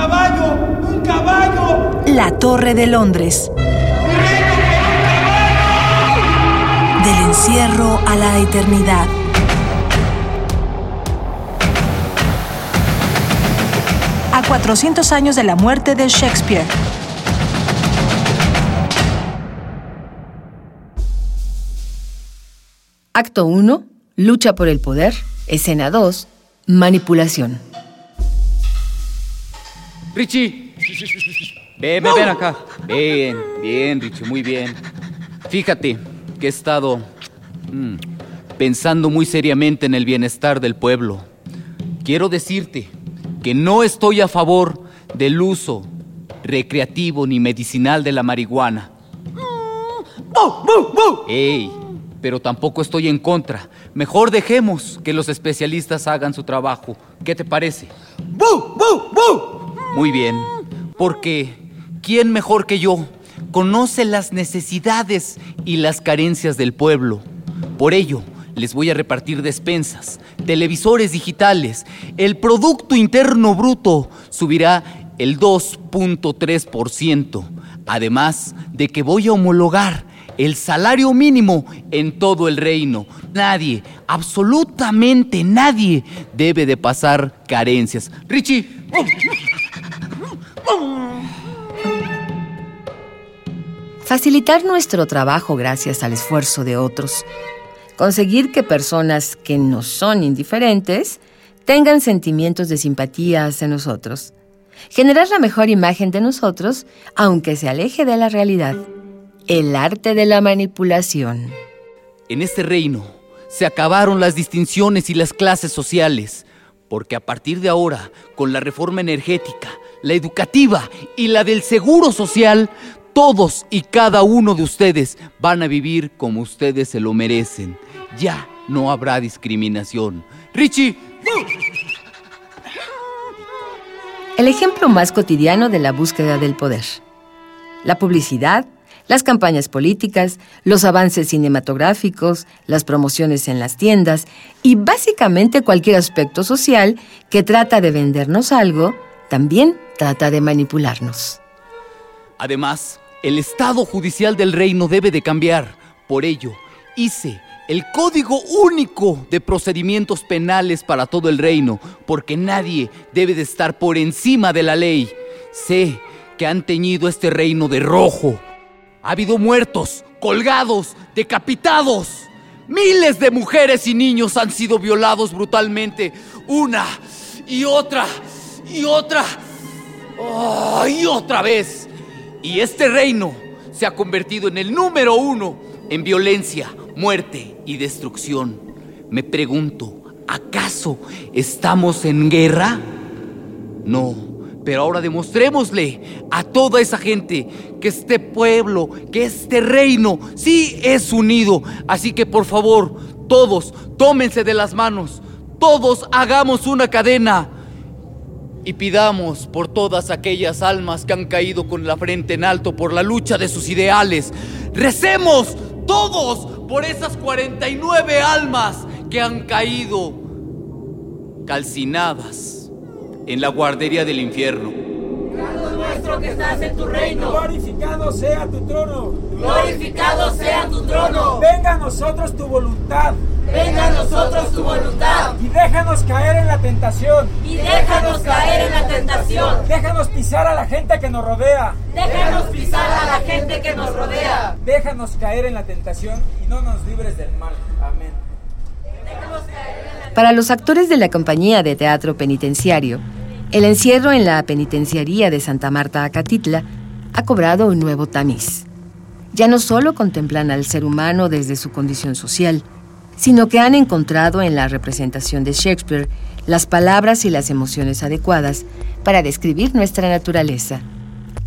caballo! ¡Un caballo! La Torre de Londres. Del encierro a la eternidad. A 400 años de la muerte de Shakespeare. Acto 1. Lucha por el poder. Escena 2. Manipulación. Richie. Ven, ven, acá. Bien, bien, Richie, muy bien. Fíjate que he estado mm, pensando muy seriamente en el bienestar del pueblo. Quiero decirte que no estoy a favor del uso recreativo ni medicinal de la marihuana. ¡Ey! Pero tampoco estoy en contra. Mejor dejemos que los especialistas hagan su trabajo. ¿Qué te parece? ¡Bu, bu, bu! Muy bien, porque ¿quién mejor que yo conoce las necesidades y las carencias del pueblo? Por ello, les voy a repartir despensas, televisores digitales. El Producto Interno Bruto subirá el 2.3%, además de que voy a homologar el salario mínimo en todo el reino. Nadie, absolutamente nadie debe de pasar carencias. Richie. Facilitar nuestro trabajo gracias al esfuerzo de otros. Conseguir que personas que no son indiferentes tengan sentimientos de simpatía hacia nosotros. Generar la mejor imagen de nosotros, aunque se aleje de la realidad. El arte de la manipulación. En este reino se acabaron las distinciones y las clases sociales, porque a partir de ahora, con la reforma energética, la educativa y la del seguro social, todos y cada uno de ustedes van a vivir como ustedes se lo merecen. Ya no habrá discriminación. Richie. El ejemplo más cotidiano de la búsqueda del poder. La publicidad, las campañas políticas, los avances cinematográficos, las promociones en las tiendas y básicamente cualquier aspecto social que trata de vendernos algo, también trata de manipularnos. Además, el Estado judicial del reino debe de cambiar. Por ello, hice el código único de procedimientos penales para todo el reino, porque nadie debe de estar por encima de la ley. Sé que han teñido este reino de rojo. Ha habido muertos, colgados, decapitados. Miles de mujeres y niños han sido violados brutalmente, una y otra y otra oh, y otra vez. Y este reino se ha convertido en el número uno en violencia, muerte y destrucción. Me pregunto, ¿acaso estamos en guerra? No, pero ahora demostrémosle a toda esa gente que este pueblo, que este reino, sí es unido. Así que por favor, todos, tómense de las manos, todos hagamos una cadena y pidamos por todas aquellas almas que han caído con la frente en alto por la lucha de sus ideales. Recemos todos por esas 49 almas que han caído calcinadas en la guardería del infierno. Nuestro que estás en tu reino, Glorificado sea tu trono. glorificado sea tu trono. Venga a nosotros tu voluntad. Venga a nosotros tu voluntad Y déjanos caer en la tentación. y déjanos caer en la tentación. Déjanos pisar a la gente que nos rodea. Déjanos pisar a la gente que nos rodea. Déjanos caer en la tentación y no nos libres del mal. Amén. Para los actores de la compañía de teatro penitenciario, el encierro en la penitenciaría de Santa Marta Acatitla ha cobrado un nuevo tamiz. Ya no solo contemplan al ser humano desde su condición social, sino que han encontrado en la representación de Shakespeare las palabras y las emociones adecuadas para describir nuestra naturaleza.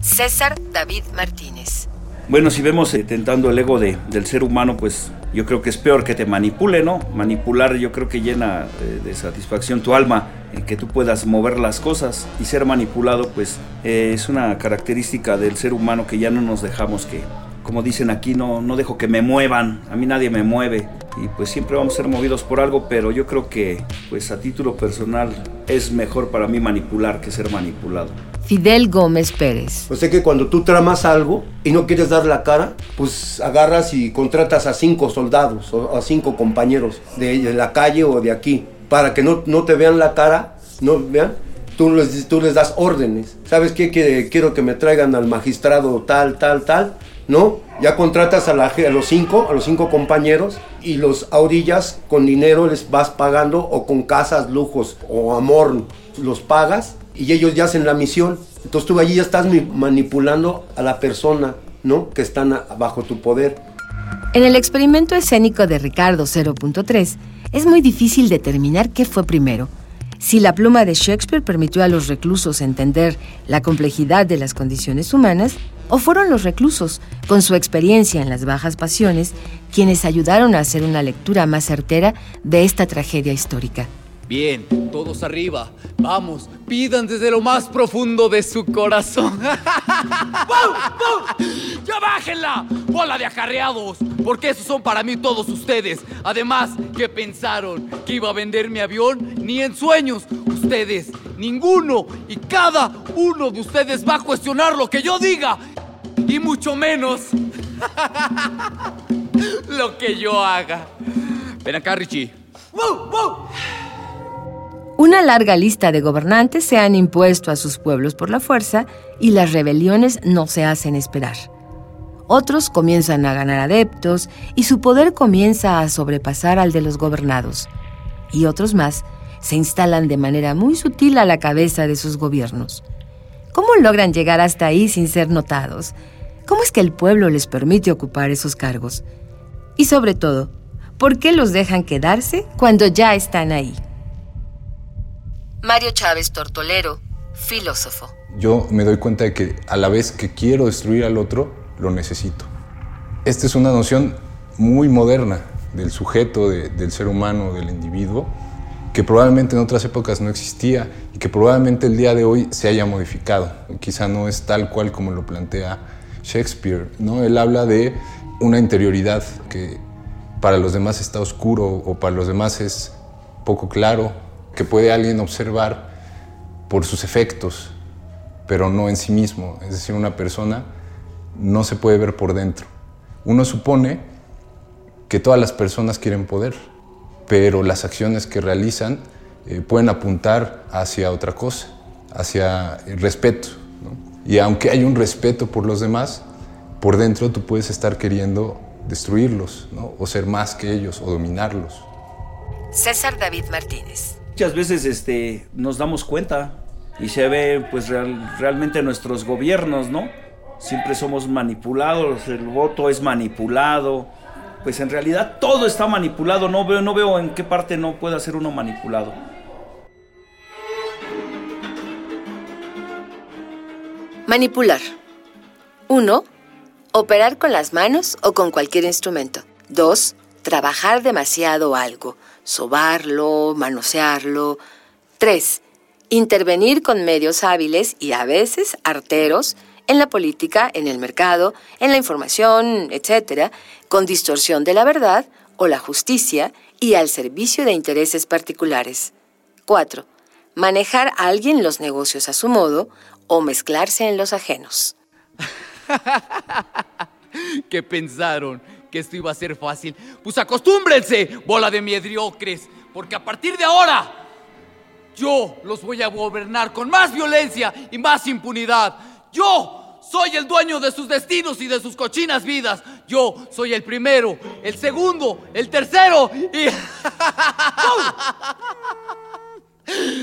César David Martínez. Bueno, si vemos eh, tentando el ego de- del ser humano, pues yo creo que es peor que te manipule, ¿no? Manipular yo creo que llena eh, de satisfacción tu alma, eh, que tú puedas mover las cosas y ser manipulado, pues eh, es una característica del ser humano que ya no nos dejamos que, como dicen aquí, no, no dejo que me muevan, a mí nadie me mueve. Y pues siempre vamos a ser movidos por algo, pero yo creo que pues a título personal es mejor para mí manipular que ser manipulado. Fidel Gómez Pérez. O sea que cuando tú tramas algo y no quieres dar la cara, pues agarras y contratas a cinco soldados o a cinco compañeros de, la calle o de aquí, para que no, no te vean la cara, no vean, tú les, tú les das órdenes. ¿Sabes qué? Que, quiero que me traigan al magistrado tal, tal, tal, ¿no? Ya contratas a, los cinco, a los cinco compañeros y los aurillas con dinero les vas pagando o con casas, lujos o amor los pagas y ellos ya hacen la misión. Entonces tú allí ya estás manipulando a la persona, ¿no? Que están bajo tu poder. En el experimento escénico de Ricardo 0.3 es muy difícil determinar qué fue primero. Si la pluma de Shakespeare permitió a los reclusos entender la complejidad de las condiciones humanas, o fueron los reclusos, con su experiencia en las bajas pasiones, quienes ayudaron a hacer una lectura más certera de esta tragedia histórica. Bien, todos arriba. Vamos, pidan desde lo más profundo de su corazón. ¡Ya bájenla! ¡Bola de acarreados! Porque esos son para mí todos ustedes. Además, ¿qué pensaron? ¿Que iba a vender mi avión? Ni en sueños. Ustedes, ninguno y cada uno de ustedes va a cuestionar lo que yo diga. Y mucho menos lo que yo haga. Ven acá, Richie. Una larga lista de gobernantes se han impuesto a sus pueblos por la fuerza y las rebeliones no se hacen esperar. Otros comienzan a ganar adeptos y su poder comienza a sobrepasar al de los gobernados. Y otros más se instalan de manera muy sutil a la cabeza de sus gobiernos. ¿Cómo logran llegar hasta ahí sin ser notados? ¿Cómo es que el pueblo les permite ocupar esos cargos? Y sobre todo, ¿por qué los dejan quedarse cuando ya están ahí? Mario Chávez Tortolero, filósofo. Yo me doy cuenta de que a la vez que quiero destruir al otro, lo necesito. Esta es una noción muy moderna del sujeto, del ser humano, del individuo, que probablemente en otras épocas no existía y que probablemente el día de hoy se haya modificado. Quizá no es tal cual como lo plantea Shakespeare, ¿no? Él habla de una interioridad que para los demás está oscuro o para los demás es poco claro que puede alguien observar por sus efectos, pero no en sí mismo. Es decir, una persona no se puede ver por dentro. Uno supone que todas las personas quieren poder, pero las acciones que realizan eh, pueden apuntar hacia otra cosa, hacia el respeto. Y aunque hay un respeto por los demás, por dentro tú puedes estar queriendo destruirlos, o ser más que ellos, o dominarlos. César David Martínez. Muchas veces este, nos damos cuenta y se ve pues realmente nuestros gobiernos, ¿no? Siempre somos manipulados, el voto es manipulado, pues en realidad todo está manipulado, no veo, no veo en qué parte no puede ser uno manipulado. Manipular. 1. Operar con las manos o con cualquier instrumento. 2. Trabajar demasiado algo sobarlo, manosearlo. 3. Intervenir con medios hábiles y a veces arteros en la política, en el mercado, en la información, etc., con distorsión de la verdad o la justicia y al servicio de intereses particulares. 4. Manejar a alguien los negocios a su modo o mezclarse en los ajenos. ¿Qué pensaron? que esto iba a ser fácil. Pues acostúmbrense, bola de miedriocres, porque a partir de ahora yo los voy a gobernar con más violencia y más impunidad. Yo soy el dueño de sus destinos y de sus cochinas vidas. Yo soy el primero, el segundo, el tercero y...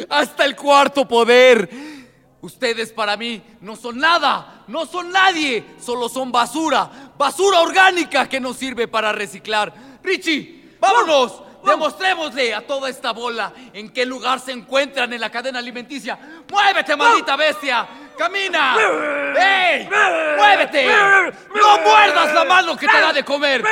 Hasta el cuarto poder. Ustedes para mí no son nada, no son nadie, solo son basura, basura orgánica que nos sirve para reciclar. Richie, vámonos, demostrémosle a toda esta bola en qué lugar se encuentran en la cadena alimenticia. ¡Muévete, maldita bestia! ¡Camina! ¡Ey! ¡Muévete! ¡No muerdas la mano que te da de comer!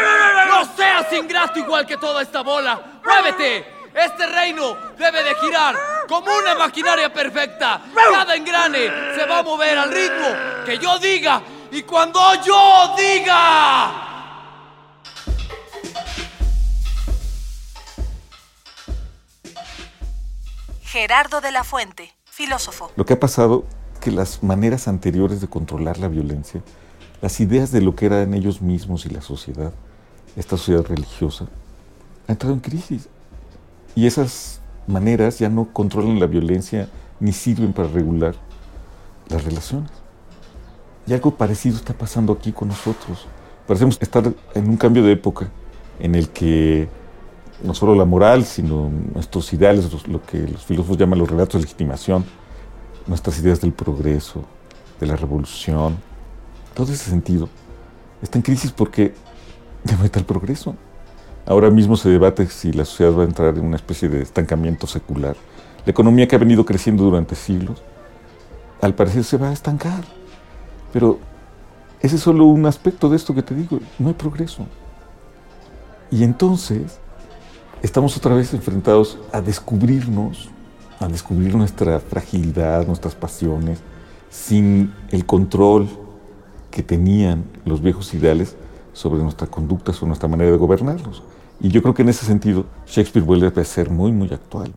¡No seas ingrato igual que toda esta bola! ¡Muévete! Este reino debe de girar como una maquinaria perfecta. Cada engrane se va a mover al ritmo que yo diga y cuando yo diga. Gerardo de la Fuente, filósofo. Lo que ha pasado las maneras anteriores de controlar la violencia, las ideas de lo que eran ellos mismos y la sociedad, esta sociedad religiosa, ha entrado en crisis. Y esas maneras ya no controlan la violencia ni sirven para regular las relaciones. Y algo parecido está pasando aquí con nosotros. Parecemos estar en un cambio de época en el que no solo la moral, sino nuestros ideales, lo que los filósofos llaman los relatos de legitimación, nuestras ideas del progreso, de la revolución, todo ese sentido, está en crisis porque ya no está el progreso. Ahora mismo se debate si la sociedad va a entrar en una especie de estancamiento secular. La economía que ha venido creciendo durante siglos, al parecer se va a estancar. Pero ese es solo un aspecto de esto que te digo, no hay progreso. Y entonces estamos otra vez enfrentados a descubrirnos, a descubrir nuestra fragilidad, nuestras pasiones, sin el control que tenían los viejos ideales sobre nuestra conducta, sobre nuestra manera de gobernarlos. Y yo creo que en ese sentido Shakespeare vuelve a ser muy, muy actual.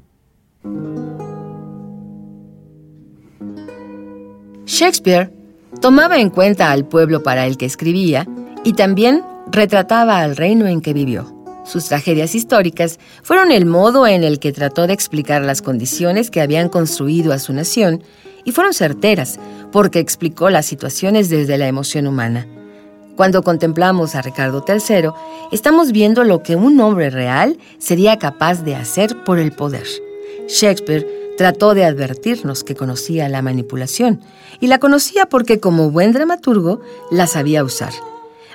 Shakespeare tomaba en cuenta al pueblo para el que escribía y también retrataba al reino en que vivió. Sus tragedias históricas fueron el modo en el que trató de explicar las condiciones que habían construido a su nación y fueron certeras porque explicó las situaciones desde la emoción humana. Cuando contemplamos a Ricardo III, estamos viendo lo que un hombre real sería capaz de hacer por el poder. Shakespeare trató de advertirnos que conocía la manipulación, y la conocía porque como buen dramaturgo la sabía usar.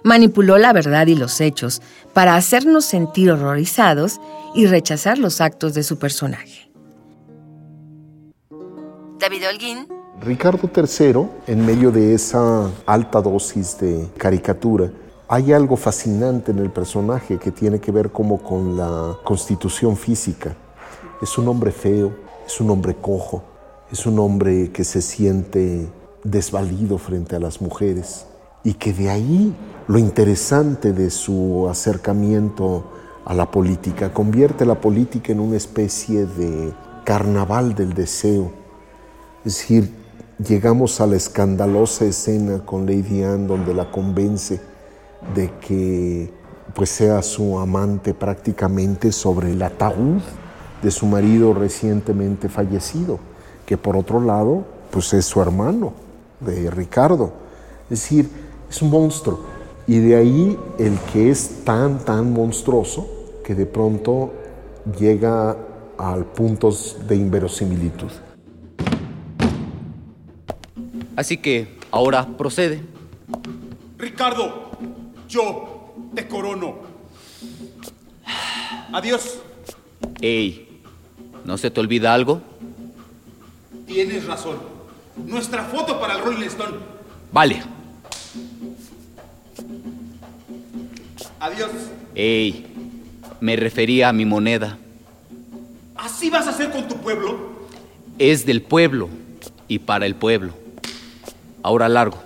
Manipuló la verdad y los hechos para hacernos sentir horrorizados y rechazar los actos de su personaje. David Holguín Ricardo III, en medio de esa alta dosis de caricatura, hay algo fascinante en el personaje que tiene que ver como con la constitución física. Es un hombre feo, es un hombre cojo, es un hombre que se siente desvalido frente a las mujeres y que de ahí lo interesante de su acercamiento a la política convierte la política en una especie de carnaval del deseo. Es decir, llegamos a la escandalosa escena con Lady Anne donde la convence de que pues sea su amante prácticamente sobre el ataúd de su marido recientemente fallecido, que por otro lado pues es su hermano de Ricardo. Es decir, es un monstruo. Y de ahí el que es tan, tan monstruoso que de pronto llega al puntos de inverosimilitud. Así que ahora procede. Ricardo, yo te corono. Adiós. Ey, ¿no se te olvida algo? Tienes razón. Nuestra foto para el Rolling Stone. Vale. Adiós. Ey, me refería a mi moneda. ¿Así vas a hacer con tu pueblo? Es del pueblo y para el pueblo ahora largo.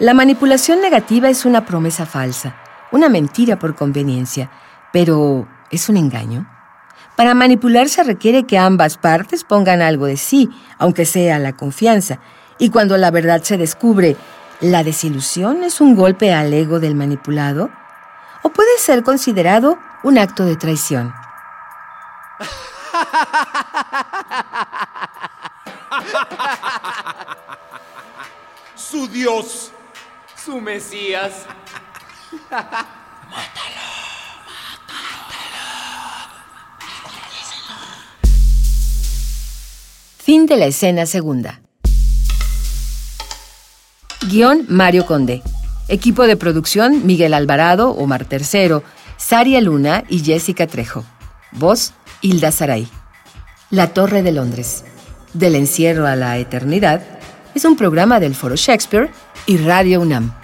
La manipulación negativa es una promesa falsa, una mentira por conveniencia, pero ¿es un engaño? Para manipular se requiere que ambas partes pongan algo de sí, aunque sea la confianza, y cuando la verdad se descubre, ¿la desilusión es un golpe al ego del manipulado? ¿O puede ser considerado un acto de traición? su Dios, su Mesías. mátalo, Fin de la escena segunda. Guión Mario Conde. Equipo de producción Miguel Alvarado, Omar Tercero, Saria Luna y Jessica Trejo. Voz Hilda Saray. La Torre de Londres. Del encierro a la eternidad es un programa del Foro Shakespeare y Radio UNAM.